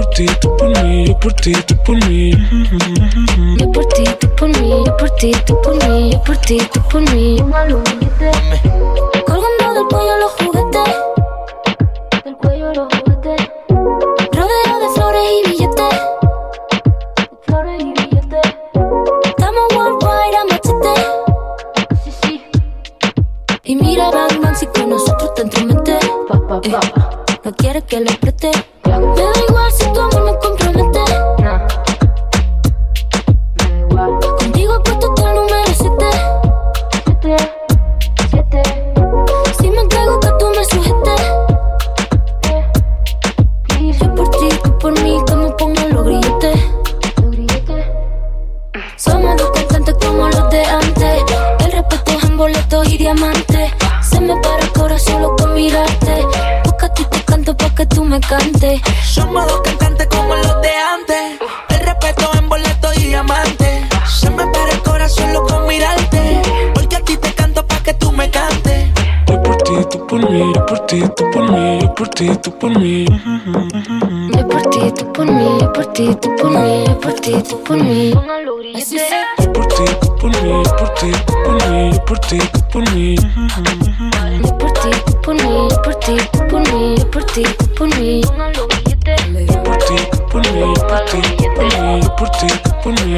por mí, yo por ti, tú por mí, yo por ti, tú por mí. Yo por ti, tú por mí, yo por ti, tú por mí, yo por ti, tú por mí. Colgando del cuello los juguetes, del cuello los juguetes. Rodeo de flores y billetes, flores y billetes. Estamos worldwide a machete, sí, sí. Y mira Batman si con nosotros te entromete. Eh, no quiere que le preste. Por mí, yo por ti, tú por mí, yo por ti, tú por mí. Yo por ti, tú por mí, yo por ti, tú por mí, yo por ti, tú por mí. Así. Yo por ti, tú por mí, yo por ti, tú por mí, yo por ti, tú por mí. Yo por ti, tú por mí, yo por ti, tú por mí, yo por ti, tú por mí. Yo por ti, tú por mí, yo por ti, tú por mí, yo por ti, tú por mí.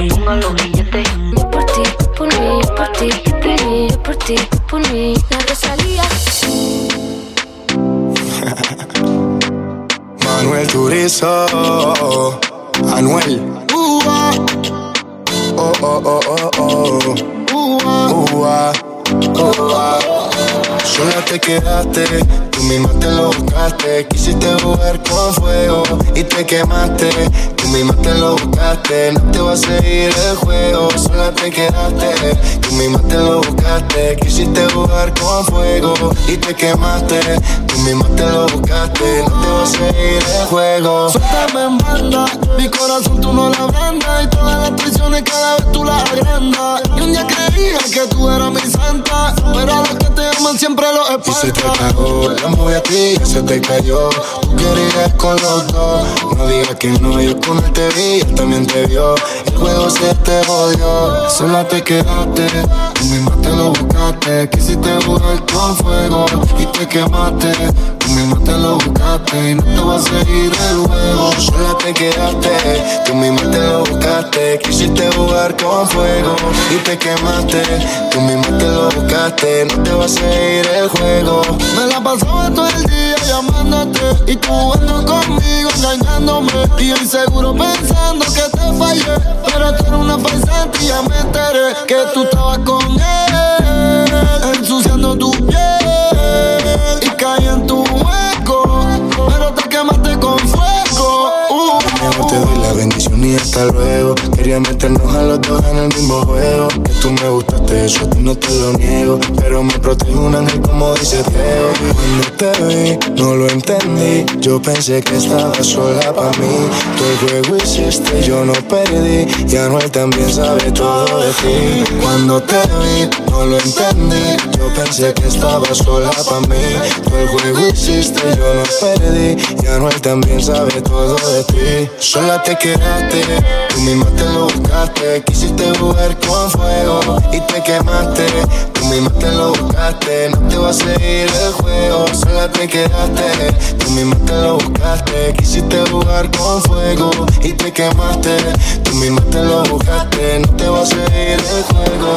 Yo por ti, tú por mí, yo por ti, tú por mí, yo por ti, tú por mí. La. Manuel Turizo, Anuel. Uh. Oh, oh, oh, oh, oh. Sola te quedaste, tú misma te lo buscaste. Quisiste jugar con fuego y te quemaste. Tú misma te lo buscaste, no te va a seguir el juego. Sola te quedaste, tú misma te lo buscaste. Quisiste jugar con fuego y te quemaste. Tú misma te lo buscaste, no te va a seguir el juego. Suéltame en banda, mi corazón tú no la vendas Y todas las traiciones cada vez tú las agrandas Y un creía que tú eras mi santa Pero a los que te aman siempre los Y se te cagó, la mueve a ti, ya se te cayó. Tú querías con los dos. No digas que no, yo con él te vi, él también te vio. El juego se te jodió, sola te quedaste. Tú misma te lo buscaste. Quisiste jugar con fuego y te quemaste. Tú misma te lo buscaste y no te va a seguir el juego. Sola te quedaste, tú misma te lo buscaste. Quisiste jugar con fuego y te quemaste. Tú misma te lo buscaste, no te va a seguir el Me la pasaba todo el día llamándote Y tú jugando conmigo, engañándome. Y yo inseguro pensando que te fallé Pero tú eres una farsante y ya me enteré Que tú estabas con él Ensuciando tu piel Y caí en tu hueco. Pero te quemaste con y hasta luego. Quería meternos a los dos en el mismo juego. Que tú me gustaste, eso no te lo niego. Pero me protege un ángel como dice Diego. Cuando te vi, no lo entendí. Yo pensé que estabas sola para mí. Tú el juego hiciste, yo no perdí. Y Anuel también sabe todo de ti. Cuando te vi, no lo entendí. Yo pensé que estabas sola para mí. Tú el juego hiciste, yo no perdí. Y Anuel también sabe todo de ti. Sola te quedaste, tú misma te lo buscaste. Quisiste jugar con fuego y te quemaste. Tú misma te lo buscaste, no te va a seguir el juego. Sola te quedaste, tú misma te lo buscaste. Quisiste jugar con fuego y te quemaste. Tú misma te lo buscaste, no te vas a seguir el juego.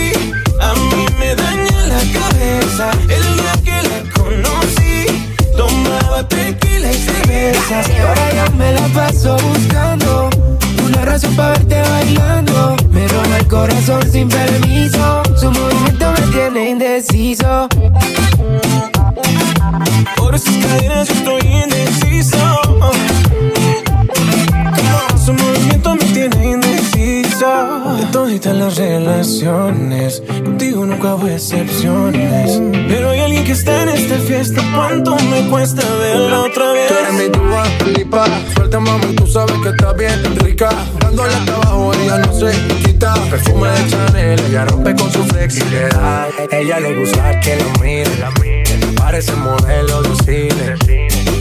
Y ahora ya me la paso buscando una razón para verte bailando. Me roba el corazón sin permiso. Su movimiento me tiene indeciso. Por esas cadenas yo estoy indeciso. Su movimiento me tiene indeciso. De todas las relaciones, hubo excepciones. Pero hay alguien que está en esta fiesta. ¿Cuánto me cuesta verla otra vez? Tú eres mi Dua Lipa Suelta mami, tú sabes que estás bien rica Dándole hasta abajo, ella no se quita Perfume de Chanel, ella rompe con su flexibilidad Ella le gusta que la mire. Parece modelo de cine.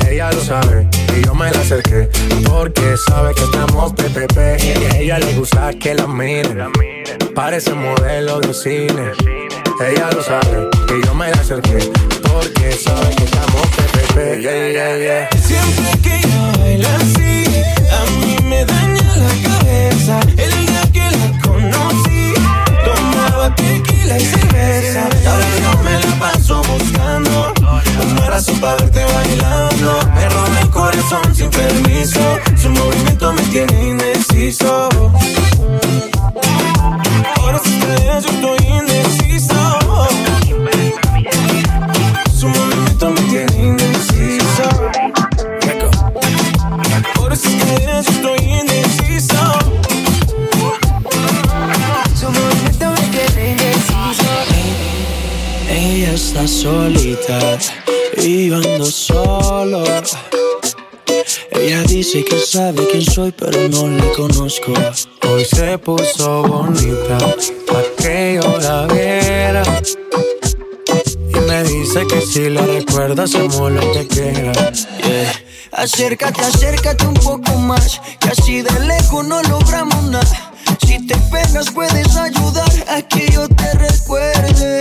Ella lo sabe y yo me la acerqué porque sabe que estamos PPP. Y a ella le gusta que la mire. Parece modelo de cine. Ella lo sabe y yo me la acerqué porque sabe que estamos PPP. Yeah, yeah, yeah. Siempre que ella baila así, a mí me daña la cabeza. El día que la conocí, tomaba tequila y cerveza. Y ahora yo me la paso buscando una razón para verte bailando. Me roba el corazón sin permiso. Su movimiento me tiene indeciso. Ahora cadenas yo solita y yo ando solo. Ella dice que sabe quién soy, pero no la conozco. Hoy se puso bonita pa' que yo la viera. Y me dice que si la recuerda hacemos lo que quiera. Yeah. Acércate, acércate un poco más, que así de lejos no logramos nada. Si te pegas puedes ayudar a que yo te recuerde.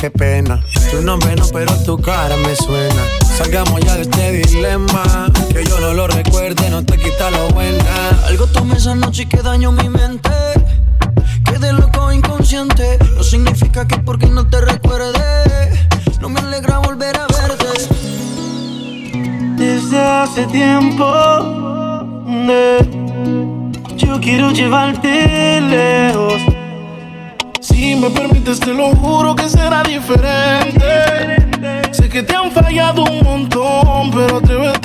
qué pena. Tu nombre no, pero tu cara me suena. Salgamos ya de este dilema. Que yo no lo recuerde, no te quita lo buena. Algo tomé esa noche que dañó mi mente. Quedé loco inconsciente. No significa que porque no te recuerde. No me alegra volver a verte. Desde hace tiempo eh, yo quiero llevarte lejos. Si me permites, te lo juro que será diferente. Sé que te han fallado un montón, pero atrévete.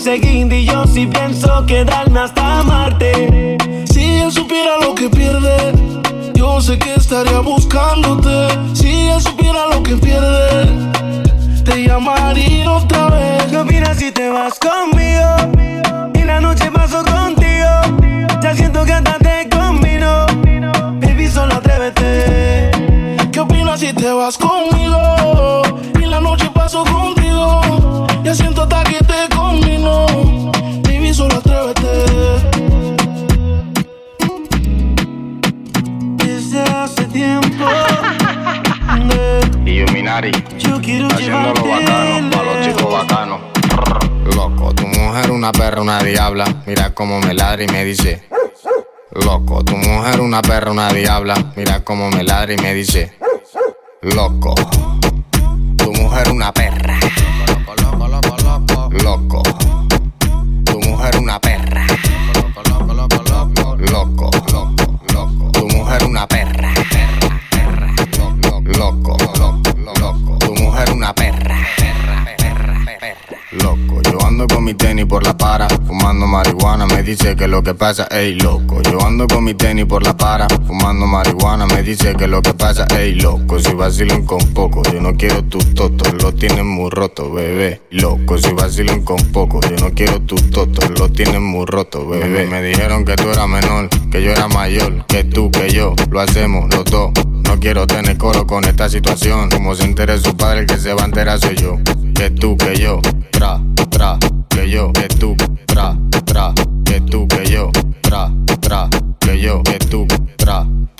Seguindo y yo sí pienso quedarme hasta Marte. Si él supiera lo que pierde, yo sé que estaría buscándote. Si él supiera lo que pierde, te llamaría otra vez. ¿Qué opinas si te vas conmigo? Y me dice. Loco, tu mujer una perra, una diabla. Mira cómo me ladra y me dice. Loco, dice que lo que pasa, ey loco. Yo ando con mi tenis por la para, fumando marihuana, me dice que lo que pasa, ey loco. Si vacilan con poco, yo no quiero tus totos, lo tienen muy roto, bebé. Loco, si vacilan con poco, yo no quiero tus totos, lo tienen muy roto, bebé. Me dijeron que tú eras menor, que yo era mayor, que tú, que yo, lo hacemos los dos. No quiero tener coro con esta situación. Como se entere su padre, el que se va a enterar soy yo. Que tú, que yo, tra, tra, que yo, que tú, tra, tra,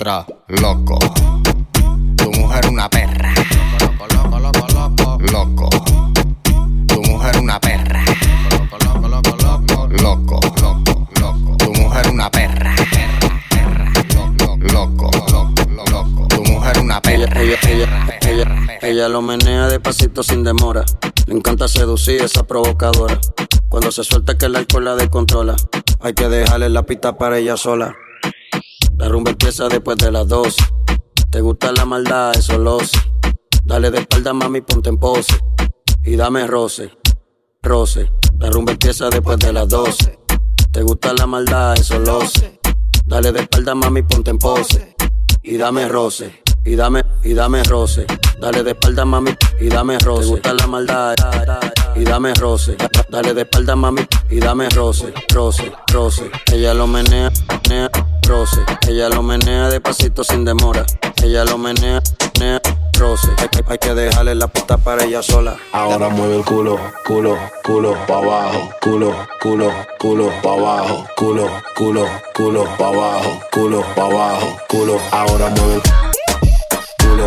loco. Tu mujer una perra. Loco. Tu mujer una perra. Loco, loco, loco. Tu mujer una perra. Loco, loco, loco. Tu mujer una perra. ella lo menea despacito sin demora. Le encanta seducir esa provocadora. Cuando se suelta que el alcohol la descontrola. Hay que dejarle la pista para ella sola. La rumba empieza después de las 12. Te gusta la maldad, eso lo sé. Dale de espalda, mami, ponte en pose. Y dame roce, roce. La rumba empieza después de las 12. Te gusta la maldad, eso lo sé. Dale de espalda, mami, ponte en pose. Y dame roce, y dame, y dame roce. Dale de espalda, mami, y dame roce. Te gusta la maldad, y dame roce. Dale de espalda, mami, y dame roce, roce, roce. Ella lo menea, menea, roce. Ella lo menea despacito sin demora. Ella lo menea, menea, roce. Hay, hay- hay que dejarle la pista para ella sola. Ahora mueve el culo, culo, culo, pa' abajo, culo, culo, culo, pa' abajo, culo, culo, culo, pa' abajo, culo, pa' abajo, culo. Ahora mueve el culo,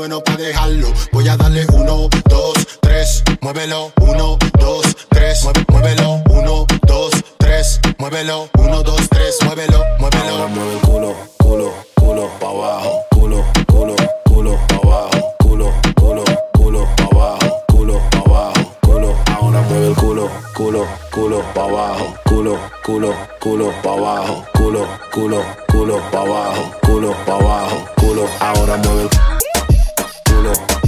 bueno para dejarlo. Voy a darle uno, dos, tres, muévelo, uno, dos, tres, muévelo, uno, dos, tres, muévelo, uno, dos, tres, muévelo, muévelo. Ahora mueve el culo, culo, culo, pa' abajo, culo, culo, culo, pa' abajo, culo, culo, culo, pa' abajo, culo, pa' abajo, culo. Ahora mueve el culo, culo, culo, pa' abajo, culo, culo, culo, pa' abajo, culo, culo, culo, pa' abajo, culo, pa' abajo, culo. Ahora mueve el culo,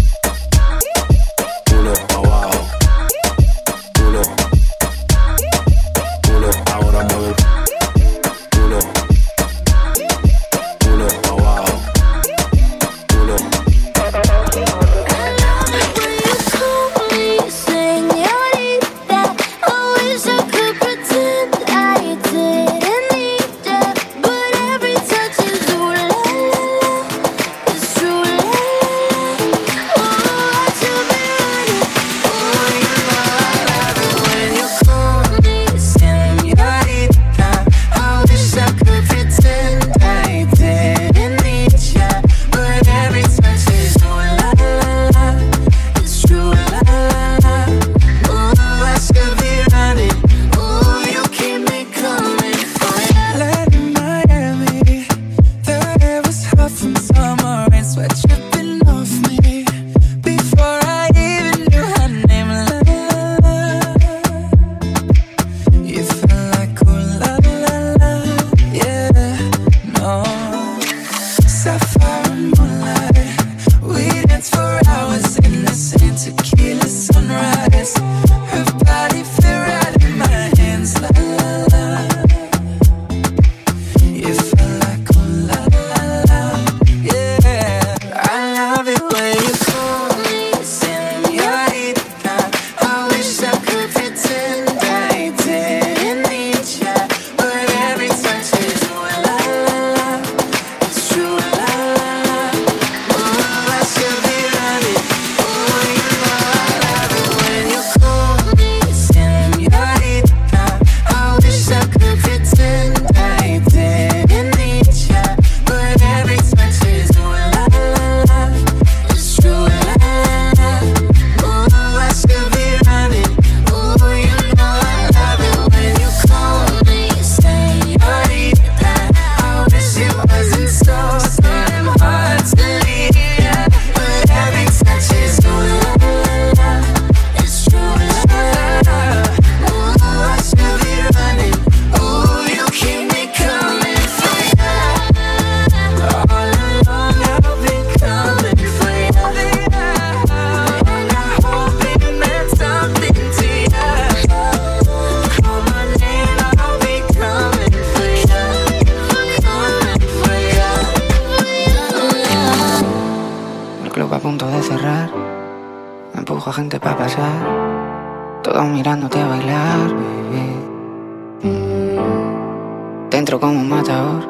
Como un matador.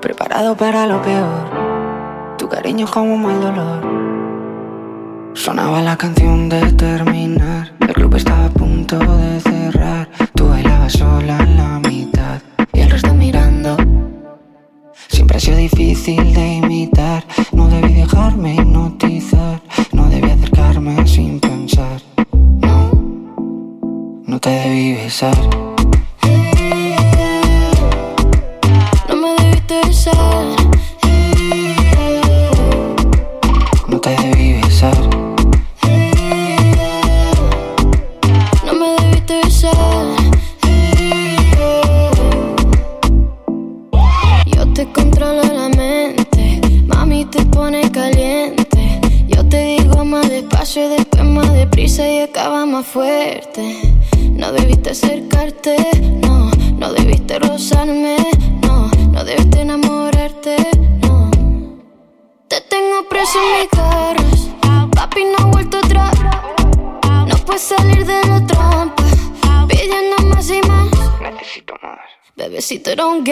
Preparado para lo peor. Tu cariño es como un mal dolor. Sonaba la canción de terminar. El club estaba a punto de cerrar. Tú bailabas sola en la mitad. Y el resto mirando. Siempre ha sido difícil de imitar. No debí dejarme hipnotizar. No debí acercarme sin pensar. No, no te debí besar. don't get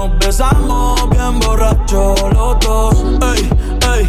nos besamos bien borracho los dos. Ey,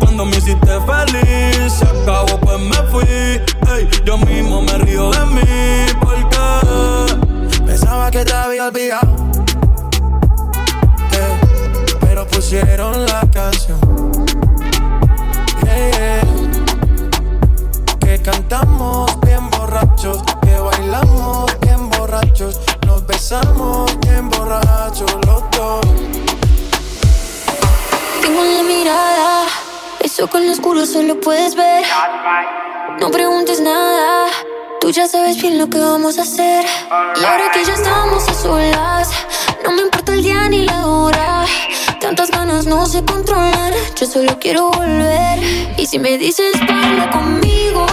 cuando me hiciste feliz, se acabó solo puedes ver. No preguntes nada, tú ya sabes bien lo que vamos a hacer. Y ahora que ya estamos a solas, no me importa el día ni la hora. Tantas ganas no se controlan, yo solo quiero volver. Y si me dices baila conmigo,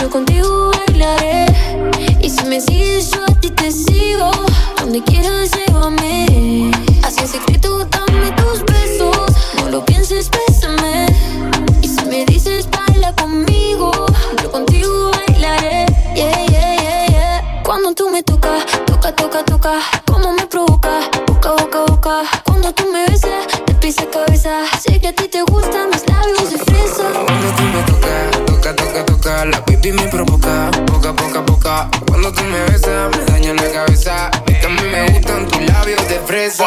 yo contigo bailaré. Y si me sigues, yo a ti te sigo. Donde quieras, llévame. Así en secreto, dame tus besos. No lo pienses, bésame. Toca, toca. Como me provoca, boca, boca, boca. Cuando tú me besas, de pies a cabeza. Sé que a ti te gustan mis labios de fresa. Cuando tú me tocas, toca, toca, toca, la baby me provoca, poca, poca, poca. Cuando tú me besas, me daña la cabeza. Es que a mí me gustan tus labios de fresa.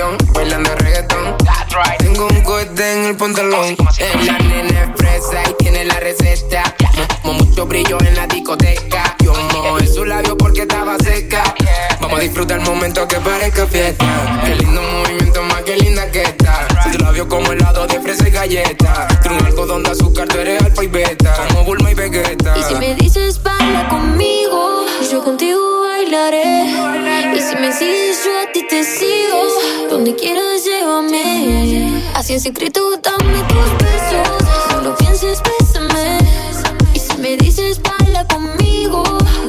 Habitación, bailando reggaetón. Tengo un cohete en el pantalón. En la nena es fresa y tiene la receta. Mo- mo- mucho brillo en la discoteca. Yo mojo en su labio porque estaba seca. Vamos a disfrutar el momento que parezca fiesta. Qué lindo movimiento, más que linda que está. Si tu labio como helado de fresa y galleta. Tiene un algodón de azúcar, tú eres alfa y beta. Como Bulma y Vegeta. Y si me dices baila conmigo, yo contigo bailaré. Y si me sigues, yo a ti te sigo. Donde quieras, llévame. Así en secreto, dame tus besos. No lo pienses, bésame. Y si me dices, baila conmigo,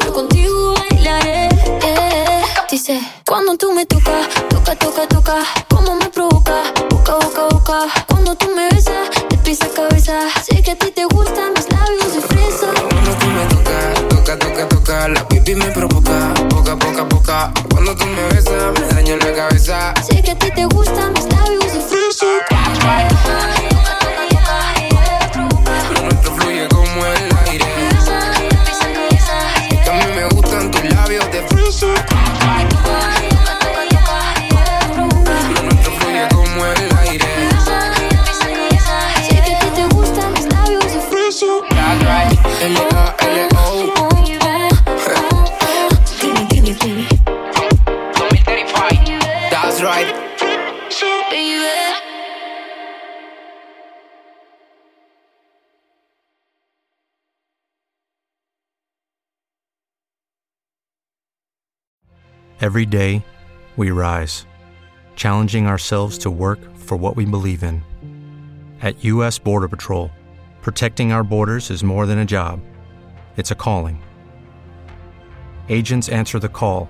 yo contigo bailaré. Eh. Dice, cuando tú me tocas, toca, toca, toca, como me provoca, boca, boca, boca. Cuando tú me besas, de pisa cabeza, sé que a ti te gustan mis labios de fresa. Cuando tú me tocas, toca, toca, toca, la pipi me provoca. Cuando tú me besas, me daño la cabeza. Sé que a ti te gustan That's right. Every day, we rise, challenging ourselves to work for what we believe in. At U.S. Border Patrol, protecting our borders is more than a job, it's a calling. Agents answer the call,